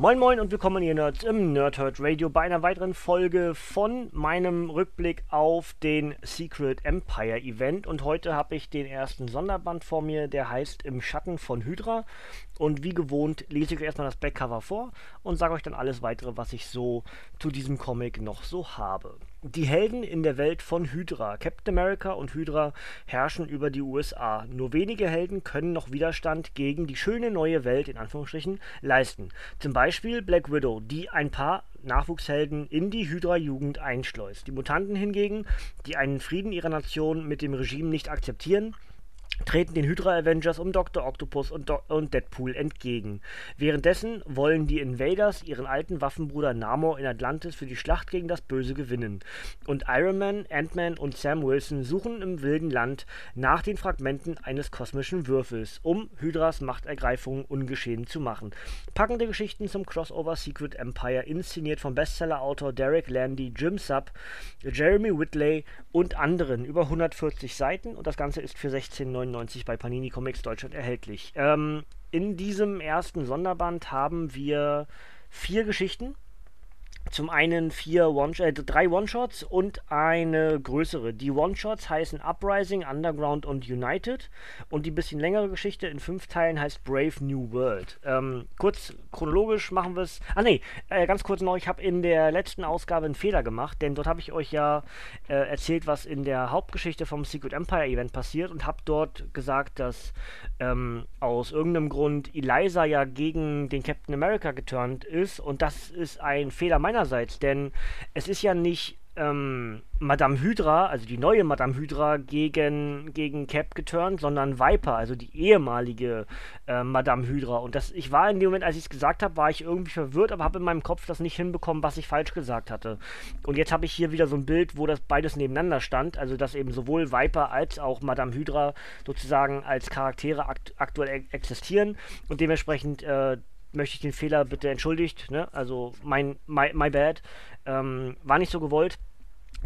Moin Moin und willkommen ihr Nerds im Nerdhurt Radio bei einer weiteren Folge von meinem Rückblick auf den Secret Empire Event. Und heute habe ich den ersten Sonderband vor mir, der heißt Im Schatten von Hydra. Und wie gewohnt lese ich euch erstmal das Backcover vor und sage euch dann alles weitere, was ich so zu diesem Comic noch so habe. Die Helden in der Welt von Hydra. Captain America und Hydra herrschen über die USA. Nur wenige Helden können noch Widerstand gegen die schöne neue Welt in Anführungsstrichen leisten. Zum Beispiel Black Widow, die ein paar Nachwuchshelden in die Hydra-Jugend einschleust. Die Mutanten hingegen, die einen Frieden ihrer Nation mit dem Regime nicht akzeptieren, treten den Hydra Avengers um Dr. Octopus und, Do und, Deadpool entgegen. Währenddessen wollen die Invaders ihren alten Waffenbruder Namor in Atlantis für die Schlacht gegen das Böse gewinnen. Und Iron Man, Ant-Man und Sam Wilson suchen im wilden Land nach den Fragmenten eines kosmischen Würfels, um Hydras Machtergreifung ungeschehen zu machen. Packende Geschichten zum Crossover Secret Empire, inszeniert vom Bestsellerautor Derek Landy, Jim Sub, Jeremy Whitley und anderen. Über 140 Seiten und das Ganze ist für 16,99 bei Panini Comics Deutschland erhältlich. Ähm, in diesem ersten Sonderband haben wir vier Geschichten. Zum einen vier One äh, drei One-Shots und eine größere. Die One-Shots heißen Uprising, Underground und United. Und die bisschen längere Geschichte in fünf Teilen heißt Brave New World. Ähm, kurz chronologisch machen wir es. Ah ne, äh, ganz kurz noch, ich habe in der letzten Ausgabe einen Fehler gemacht, denn dort habe ich euch ja äh, erzählt, was in der Hauptgeschichte vom Secret Empire Event passiert und habe dort gesagt, dass ähm, aus irgendeinem Grund Eliza ja gegen den Captain America geturnt ist und das ist ein Fehler meiner meinerseits, denn es ist ja nicht ähm, Madame Hydra, also die neue Madame Hydra, gegen, gegen Cap geturnt, sondern Viper, also die ehemalige äh, Madame Hydra. Und das, ich war in dem Moment, als ich es gesagt habe, war ich irgendwie verwirrt, aber habe in meinem Kopf das nicht hinbekommen, was ich falsch gesagt hatte. Und jetzt habe ich hier wieder so ein Bild, wo das beides nebeneinander stand, also dass eben sowohl Viper als auch Madame Hydra sozusagen als Charaktere akt aktuell existieren und dementsprechend äh, möchte ich den Fehler bitte entschuldigt. Ne? Also mein my, my bad. Ähm, war nicht so gewollt.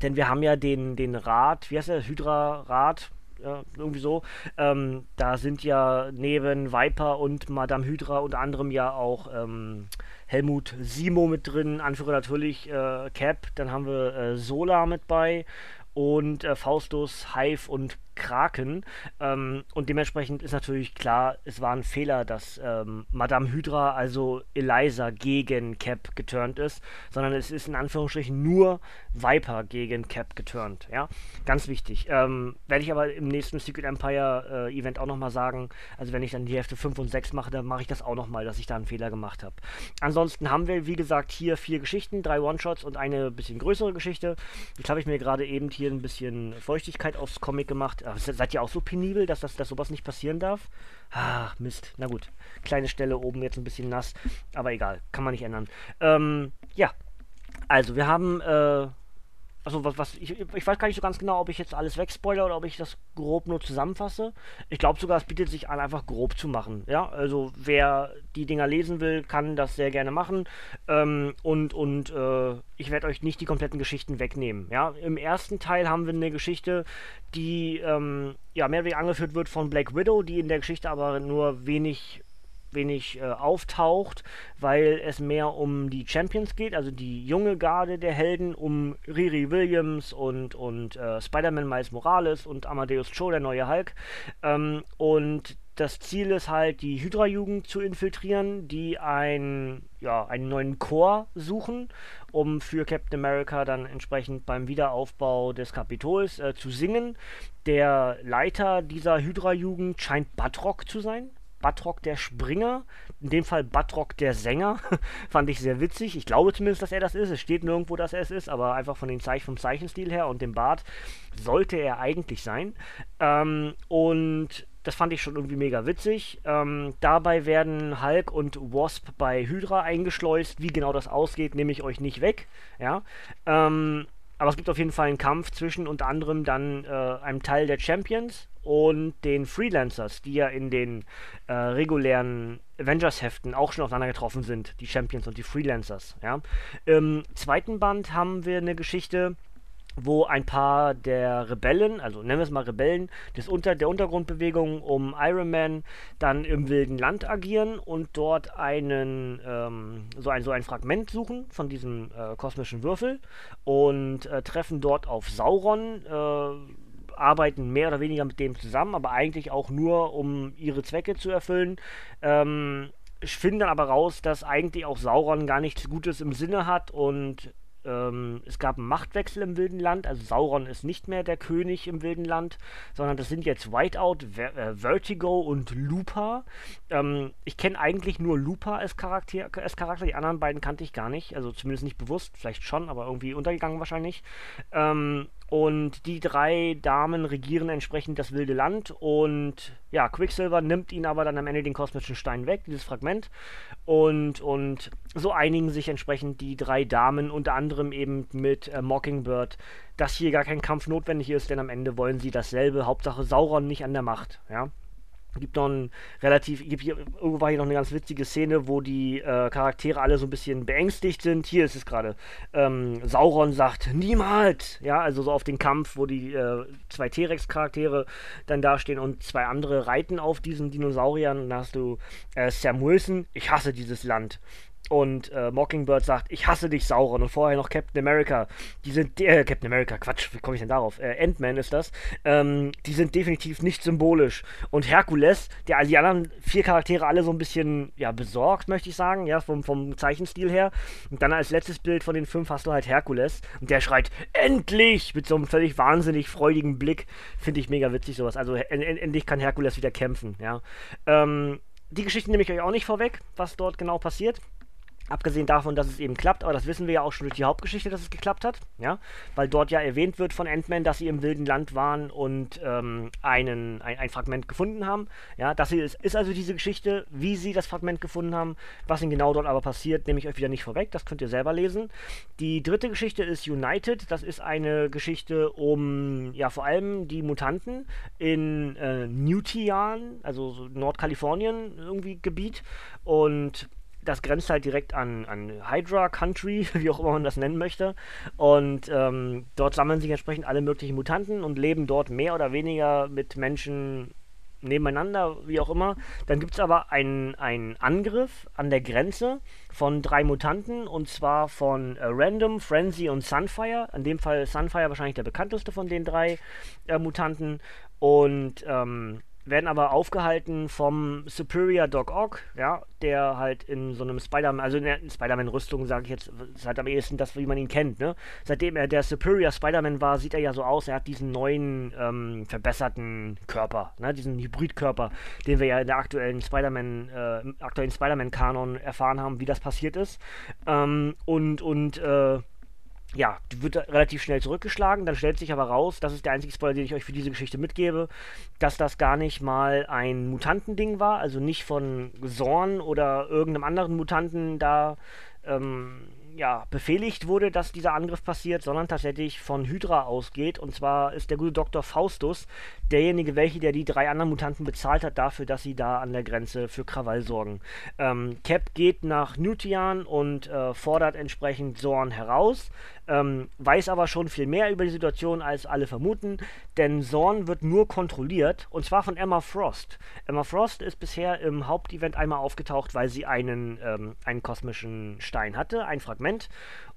Denn wir haben ja den, den Rat, wie heißt der? Hydra-Rat, ja, irgendwie so. Ähm, da sind ja neben Viper und Madame Hydra unter anderem ja auch ähm, Helmut Simo mit drin, Anführer natürlich äh, Cap, dann haben wir äh, Sola mit bei und äh, Faustus, Hive und Kraken. Ähm, und dementsprechend ist natürlich klar, es war ein Fehler, dass ähm, Madame Hydra, also Eliza, gegen Cap geturnt ist, sondern es ist in Anführungsstrichen nur Viper gegen Cap geturnt. Ja, ganz wichtig. Ähm, Werde ich aber im nächsten Secret Empire äh, Event auch nochmal sagen. Also, wenn ich dann die Hälfte 5 und 6 mache, dann mache ich das auch nochmal, dass ich da einen Fehler gemacht habe. Ansonsten haben wir, wie gesagt, hier vier Geschichten, drei One-Shots und eine bisschen größere Geschichte. Jetzt habe ich mir gerade eben hier ein bisschen Feuchtigkeit aufs Comic gemacht seid ihr auch so penibel, dass, das, dass sowas nicht passieren darf? Ach, Mist. Na gut. Kleine Stelle oben jetzt ein bisschen nass. Aber egal. Kann man nicht ändern. Ähm, ja. Also, wir haben äh, also was, was ich, ich weiß gar nicht so ganz genau, ob ich jetzt alles wegspoiler oder ob ich das grob nur zusammenfasse. Ich glaube sogar, es bietet sich an, einfach grob zu machen. Ja, also wer die Dinger lesen will, kann das sehr gerne machen. Ähm, und und äh, ich werde euch nicht die kompletten Geschichten wegnehmen. Ja, im ersten Teil haben wir eine Geschichte, die ähm, ja mehr oder weniger angeführt wird von Black Widow, die in der Geschichte aber nur wenig wenig äh, auftaucht, weil es mehr um die Champions geht, also die junge Garde der Helden, um Riri Williams und, und äh, Spider-Man Miles Morales und Amadeus Cho, der neue Hulk. Ähm, und das Ziel ist halt, die Hydra-Jugend zu infiltrieren, die ein, ja, einen neuen Chor suchen, um für Captain America dann entsprechend beim Wiederaufbau des Kapitols äh, zu singen. Der Leiter dieser Hydra-Jugend scheint Batrock zu sein. Batrock der Springer, in dem Fall Batrock der Sänger, fand ich sehr witzig. Ich glaube zumindest, dass er das ist. Es steht nirgendwo, dass er es ist, aber einfach von den Zeichen, vom Zeichenstil her und dem Bart sollte er eigentlich sein. Ähm, und das fand ich schon irgendwie mega witzig. Ähm, dabei werden Hulk und Wasp bei Hydra eingeschleust. Wie genau das ausgeht, nehme ich euch nicht weg. Ja. Ähm, aber es gibt auf jeden Fall einen Kampf zwischen unter anderem dann äh, einem Teil der Champions und den Freelancers, die ja in den äh, regulären Avengers-Heften auch schon aufeinander getroffen sind, die Champions und die Freelancers. Ja. Im zweiten Band haben wir eine Geschichte, wo ein paar der Rebellen, also nennen wir es mal Rebellen, des Unter der Untergrundbewegung um Iron Man dann im wilden Land agieren und dort einen ähm, so ein so ein Fragment suchen von diesem äh, kosmischen Würfel und äh, treffen dort auf Sauron. Äh, arbeiten mehr oder weniger mit dem zusammen, aber eigentlich auch nur, um ihre Zwecke zu erfüllen. Ähm, finden dann aber raus, dass eigentlich auch Sauron gar nichts Gutes im Sinne hat und ähm, es gab einen Machtwechsel im Wilden Land, also Sauron ist nicht mehr der König im Wilden Land, sondern das sind jetzt Whiteout, Ver äh, Vertigo und Lupa. Ähm, ich kenne eigentlich nur Lupa als Charakter, als Charakter, die anderen beiden kannte ich gar nicht, also zumindest nicht bewusst, vielleicht schon, aber irgendwie untergegangen wahrscheinlich. Ähm, und die drei Damen regieren entsprechend das wilde Land. Und ja, Quicksilver nimmt ihnen aber dann am Ende den kosmischen Stein weg, dieses Fragment. Und, und so einigen sich entsprechend die drei Damen, unter anderem eben mit äh, Mockingbird, dass hier gar kein Kampf notwendig ist, denn am Ende wollen sie dasselbe, Hauptsache Sauron nicht an der Macht, ja gibt noch ein relativ, gibt irgendwo war hier noch eine ganz witzige Szene, wo die äh, Charaktere alle so ein bisschen beängstigt sind. Hier ist es gerade. Ähm, Sauron sagt, niemals! Ja, also so auf den Kampf, wo die äh, zwei T-Rex-Charaktere dann dastehen und zwei andere reiten auf diesen Dinosauriern. Und da hast du äh, Sam Wilson, ich hasse dieses Land. Und äh, Mockingbird sagt, ich hasse dich, Sauron. Und vorher noch Captain America. Die sind, äh, Captain America, Quatsch, wie komme ich denn darauf? Äh, Ant-Man ist das. Ähm, die sind definitiv nicht symbolisch. Und Herkules, der die anderen vier Charaktere alle so ein bisschen, ja, besorgt, möchte ich sagen, ja, vom, vom Zeichenstil her. Und dann als letztes Bild von den fünf hast du halt Herkules. Und der schreit, endlich! Mit so einem völlig wahnsinnig freudigen Blick. Finde ich mega witzig, sowas. Also en endlich kann Herkules wieder kämpfen, ja. Ähm, die Geschichte nehme ich euch auch nicht vorweg, was dort genau passiert. Abgesehen davon, dass es eben klappt, aber das wissen wir ja auch schon durch die Hauptgeschichte, dass es geklappt hat, ja, weil dort ja erwähnt wird von Ant-Man, dass sie im wilden Land waren und ähm, einen, ein, ein, Fragment gefunden haben, ja, das ist, ist also diese Geschichte, wie sie das Fragment gefunden haben, was ihnen genau dort aber passiert, nehme ich euch wieder nicht vorweg, das könnt ihr selber lesen. Die dritte Geschichte ist United, das ist eine Geschichte um, ja, vor allem die Mutanten in äh, Newtian, also so Nordkalifornien irgendwie Gebiet und das grenzt halt direkt an, an Hydra Country, wie auch immer man das nennen möchte. Und ähm, dort sammeln sich entsprechend alle möglichen Mutanten und leben dort mehr oder weniger mit Menschen nebeneinander, wie auch immer. Dann gibt es aber einen, Angriff an der Grenze von drei Mutanten und zwar von äh, Random, Frenzy und Sunfire. In dem Fall Sunfire wahrscheinlich der bekannteste von den drei äh, Mutanten. Und ähm, werden aber aufgehalten vom Superior Doc Ock, ja, der halt in so einem Spider-Man, also in der Spider-Man-Rüstung, sage ich jetzt, ist halt am ehesten das, wie man ihn kennt, ne? Seitdem er der Superior Spider-Man war, sieht er ja so aus, er hat diesen neuen, ähm, verbesserten Körper, ne? Diesen Hybridkörper, den wir ja in der aktuellen Spider-Man, äh, aktuellen Spider-Man-Kanon erfahren haben, wie das passiert ist. Ähm, und, und, äh, ja, wird relativ schnell zurückgeschlagen. Dann stellt sich aber raus, das ist der einzige Spoiler, den ich euch für diese Geschichte mitgebe, dass das gar nicht mal ein Mutantending war, also nicht von Zorn oder irgendeinem anderen Mutanten da ähm, ja, befehligt wurde, dass dieser Angriff passiert, sondern tatsächlich von Hydra ausgeht. Und zwar ist der gute Dr. Faustus derjenige, welche, der die drei anderen Mutanten bezahlt hat dafür, dass sie da an der Grenze für Krawall sorgen. Ähm, Cap geht nach Nutian und äh, fordert entsprechend Zorn heraus, ähm, weiß aber schon viel mehr über die Situation, als alle vermuten, denn Zorn wird nur kontrolliert, und zwar von Emma Frost. Emma Frost ist bisher im Hauptevent einmal aufgetaucht, weil sie einen, ähm, einen kosmischen Stein hatte, ein Fragment.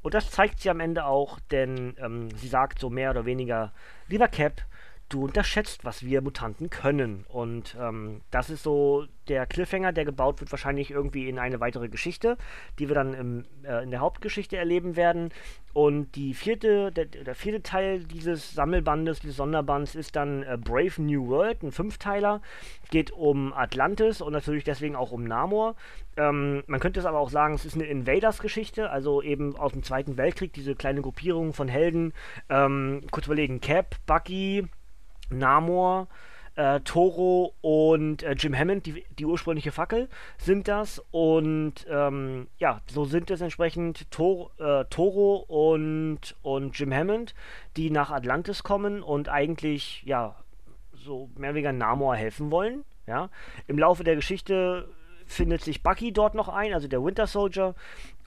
Und das zeigt sie am Ende auch, denn ähm, sie sagt so mehr oder weniger, lieber Cap, du unterschätzt, was wir Mutanten können. Und ähm, das ist so der Cliffhanger, der gebaut wird, wahrscheinlich irgendwie in eine weitere Geschichte, die wir dann im, äh, in der Hauptgeschichte erleben werden. Und die vierte, der, der, vierte Teil dieses Sammelbandes, dieses Sonderbands, ist dann äh, Brave New World, ein Fünfteiler. Geht um Atlantis und natürlich deswegen auch um Namor. Ähm, man könnte es aber auch sagen, es ist eine Invaders-Geschichte, also eben aus dem Zweiten Weltkrieg, diese kleine Gruppierung von Helden. Ähm, kurz überlegen, Cap, Bucky, Namor, Äh, Toro und äh, Jim Hammond, die, die ursprüngliche Fackel, sind das. Und ähm, ja, so sind es entsprechend Tor, äh, Toro und, und Jim Hammond, die nach Atlantis kommen und eigentlich, ja, so mehr oder weniger Namor helfen wollen. Ja, im Laufe der Geschichte findet sich Bucky dort noch ein, also der Winter Soldier.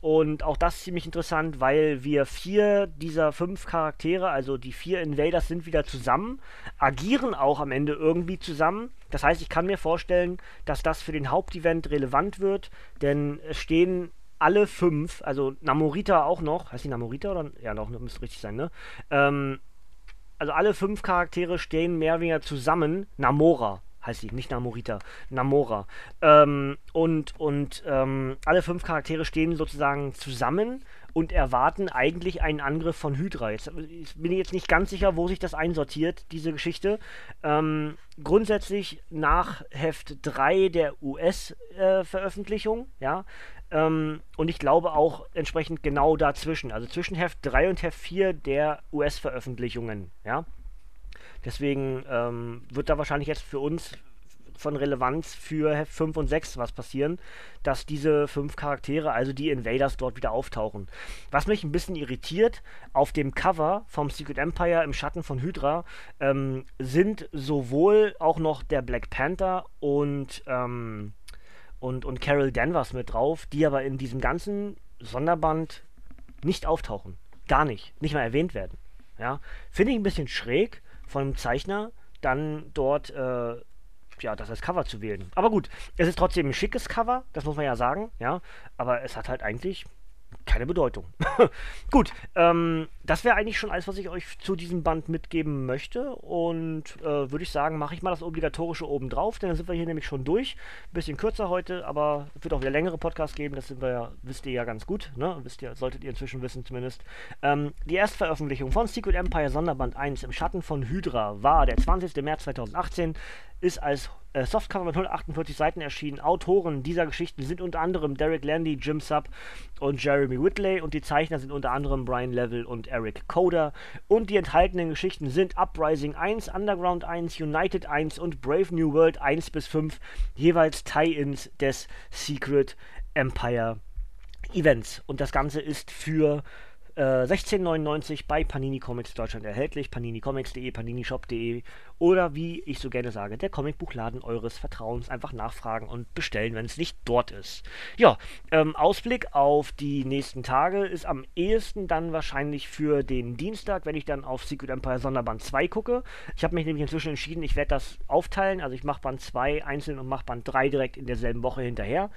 Und auch das ist ziemlich interessant, weil wir vier dieser fünf Charaktere, also die vier Invaders, sind wieder zusammen, agieren auch am Ende irgendwie zusammen. Das heißt, ich kann mir vorstellen, dass das für den Hauptevent relevant wird, denn es stehen alle fünf, also Namorita auch noch, heißt die Namorita oder? Ja, noch, müsste richtig sein, ne? Ähm, also alle fünf Charaktere stehen mehr oder weniger zusammen. Namora heißt sie, nicht Namorita, Namora. Ähm, und und ähm, alle fünf Charaktere stehen sozusagen zusammen und erwarten eigentlich einen Angriff von Hydra. Jetzt bin ich jetzt nicht ganz sicher, wo sich das einsortiert, diese Geschichte. Ähm, grundsätzlich nach Heft 3 der US-Veröffentlichung, äh, ja. Ähm, und ich glaube auch entsprechend genau dazwischen, also zwischen Heft 3 und Heft 4 der US-Veröffentlichungen, ja. Deswegen ähm, wird da wahrscheinlich jetzt für uns von Relevanz für Heft 5 und 6 was passieren, dass diese fünf Charaktere, also die Invaders, dort wieder auftauchen. Was mich ein bisschen irritiert, auf dem Cover vom Secret Empire im Schatten von Hydra ähm, sind sowohl auch noch der Black Panther und, ähm, und, und Carol Danvers mit drauf, die aber in diesem ganzen Sonderband nicht auftauchen. Gar nicht. Nicht mal erwähnt werden. Ja? Finde ich ein bisschen schräg von einem Zeichner, dann dort äh, ja, das als Cover zu wählen. Aber gut, es ist trotzdem ein schickes Cover, das muss man ja sagen, ja. Aber es hat halt eigentlich keine Bedeutung. Gut, ähm, das wäre eigentlich schon alles, was ich euch zu diesem Band mitgeben möchte. Und äh, würde ich sagen, mache ich mal das Obligatorische oben drauf, denn dann sind wir hier nämlich schon durch. Bisschen kürzer heute, aber es wird auch wieder längere Podcasts geben, das sind wir ja, wisst ihr ja ganz gut, ne? Wisst ihr, solltet ihr inzwischen wissen zumindest. Ähm, die Erstveröffentlichung von Secret Empire Sonderband 1 im Schatten von Hydra war der 20. März 2018 ist als äh, Softcover mit 148 Seiten erschienen. Autoren dieser Geschichten sind unter anderem Derek Landy, Jim Sub und Jeremy Whitley und die Zeichner sind unter anderem Brian Level und Eric Coder. Und die enthaltenen Geschichten sind Uprising 1, Underground 1, United 1 und Brave New World 1 bis 5, jeweils Tie-Ins des Secret Empire Events. Und das Ganze ist für 16,99 äh, bei Panini Comics Deutschland erhältlich. paninicomics.de, paninishop.de oder wie ich so gerne sage, der Comicbuchladen eures Vertrauens. Einfach nachfragen und bestellen, wenn es nicht dort ist. Ja, ähm, Ausblick auf die nächsten Tage ist am ehesten dann wahrscheinlich für den Dienstag, wenn ich dann auf Secret Empire Sonderband 2 gucke. Ich habe mich nämlich inzwischen entschieden, ich werde das aufteilen. Also ich mache Band 2 einzeln und mache Band 3 direkt in derselben Woche hinterher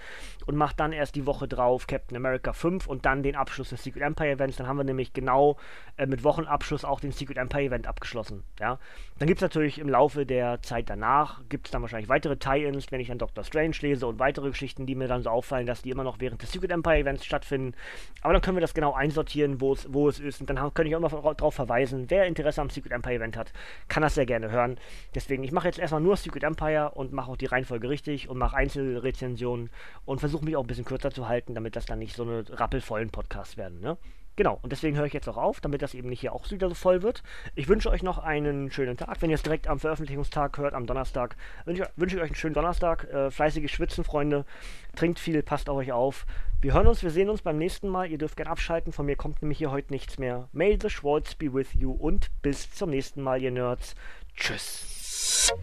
und mache dann erst die Woche drauf Captain America 5 und dann den Abschluss des Secret Empire Events. Dann haben wir nämlich genau äh, mit Wochenabschluss auch den Secret Empire Event abgeschlossen. Ja? Dann gibt es natürlich natürlich im Laufe der Zeit danach gibt es dann wahrscheinlich weitere Tie-Ins, wenn ich dann Doctor Strange lese und weitere Geschichten, die mir dann so auffallen, dass die immer noch während des Secret Empire Events stattfinden. Aber dann können wir das genau einsortieren, wo es, ist. Und dann kann ich auch noch darauf verweisen, wer Interesse am Secret Empire Event hat, kann das sehr gerne hören. Deswegen, ich mache jetzt erstmal nur Secret Empire und mache auch die Reihenfolge richtig und mache Einzelrezensionen und versuche mich auch ein bisschen kürzer zu halten, damit das dann nicht so eine rappelvollen Podcasts werden. Ne? Genau, und deswegen höre ich jetzt auch auf, damit das eben nicht hier auch wieder so voll wird. Ich wünsche euch noch einen schönen Tag. Wenn ihr es direkt am Veröffentlichungstag hört, am Donnerstag, wünsche, wünsche ich euch einen schönen Donnerstag. Äh, fleißige Schwitzen, Freunde. Trinkt viel, passt auf euch auf. Wir hören uns, wir sehen uns beim nächsten Mal. Ihr dürft gerne abschalten. Von mir kommt nämlich hier heute nichts mehr. May the Schwartz be with you und bis zum nächsten Mal, ihr Nerds. Tschüss.